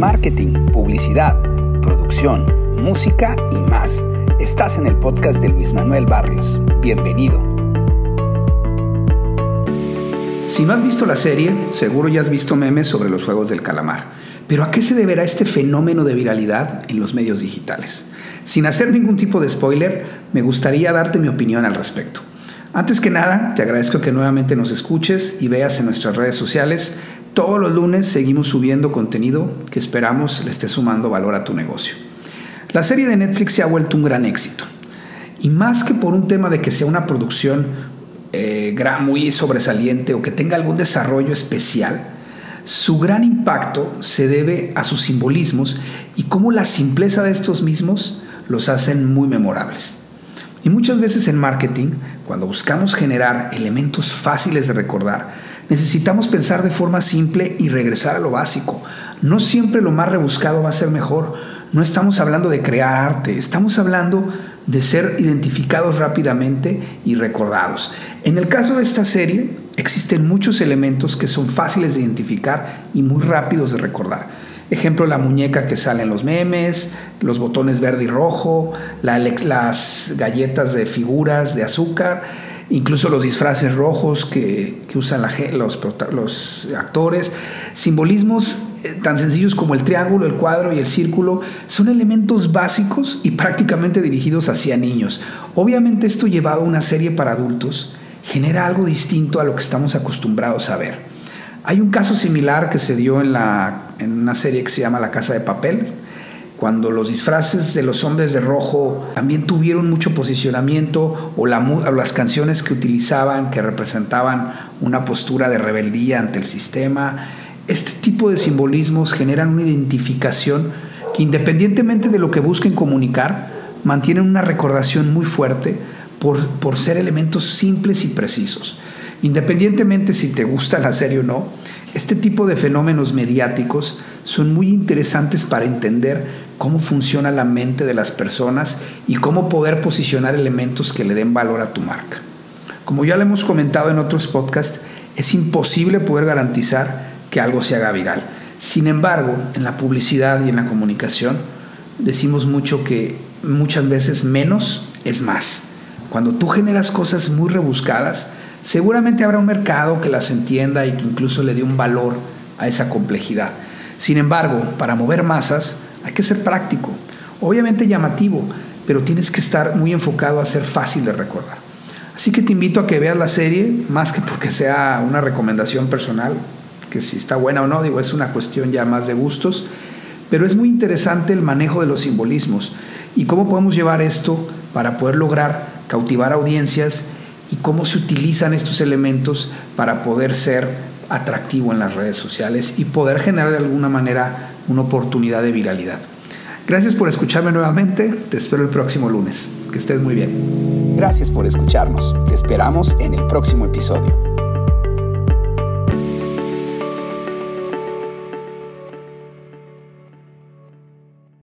marketing, publicidad, producción, música y más. Estás en el podcast de Luis Manuel Barrios. Bienvenido. Si no has visto la serie, seguro ya has visto memes sobre los juegos del calamar. Pero ¿a qué se deberá este fenómeno de viralidad en los medios digitales? Sin hacer ningún tipo de spoiler, me gustaría darte mi opinión al respecto. Antes que nada, te agradezco que nuevamente nos escuches y veas en nuestras redes sociales. Todos los lunes seguimos subiendo contenido que esperamos le esté sumando valor a tu negocio. La serie de Netflix se ha vuelto un gran éxito. Y más que por un tema de que sea una producción eh, muy sobresaliente o que tenga algún desarrollo especial, su gran impacto se debe a sus simbolismos y cómo la simpleza de estos mismos los hacen muy memorables. Y muchas veces en marketing, cuando buscamos generar elementos fáciles de recordar, necesitamos pensar de forma simple y regresar a lo básico. No siempre lo más rebuscado va a ser mejor. No estamos hablando de crear arte, estamos hablando de ser identificados rápidamente y recordados. En el caso de esta serie, existen muchos elementos que son fáciles de identificar y muy rápidos de recordar. Ejemplo, la muñeca que sale en los memes, los botones verde y rojo, las galletas de figuras de azúcar, incluso los disfraces rojos que, usan los, actores. Simbolismos eh, tan sencillos como el triángulo, el cuadro y el círculo son elementos básicos y prácticamente dirigidos hacia niños. Obviamente esto llevado a una serie para adultos genera algo distinto a lo que estamos acostumbrados a ver. Hay un caso similar que se dio en, en una serie que se llama La Casa de Papel, cuando los disfraces de los hombres de rojo también tuvieron mucho posicionamiento o, las canciones que utilizaban que representaban una postura de rebeldía ante el sistema. Este tipo de simbolismos generan una identificación que independientemente de lo que busquen comunicar, mantienen una recordación muy fuerte por, por ser elementos simples y precisos. Independientemente si te gusta la serie o no, este tipo de fenómenos mediáticos son muy interesantes para entender cómo funciona la mente de las personas y cómo poder posicionar elementos que le den valor a tu marca. Como ya lo hemos comentado en otros podcasts, es imposible poder garantizar que algo se haga viral. Sin embargo, en la publicidad y en la comunicación decimos mucho que muchas veces menos es más. Cuando tú generas cosas muy rebuscadas, seguramente habrá un mercado que las entienda y que incluso le dé un valor a esa complejidad. Sin embargo, para mover masas hay que ser práctico, obviamente llamativo, pero tienes que estar muy enfocado a ser fácil de recordar. Así que te invito a que veas la serie, más que porque sea una recomendación personal, que si está buena o no, digo, es una cuestión ya más de gustos, pero es muy interesante el manejo de los simbolismos y cómo podemos llevar esto para poder lograr cautivar audiencias y cómo se utilizan estos elementos para poder ser atractivo en las redes sociales y poder generar de alguna manera una oportunidad de viralidad. Gracias por escucharme nuevamente, te espero el próximo lunes. Que estés muy bien. Gracias por escucharnos, te esperamos en el próximo episodio.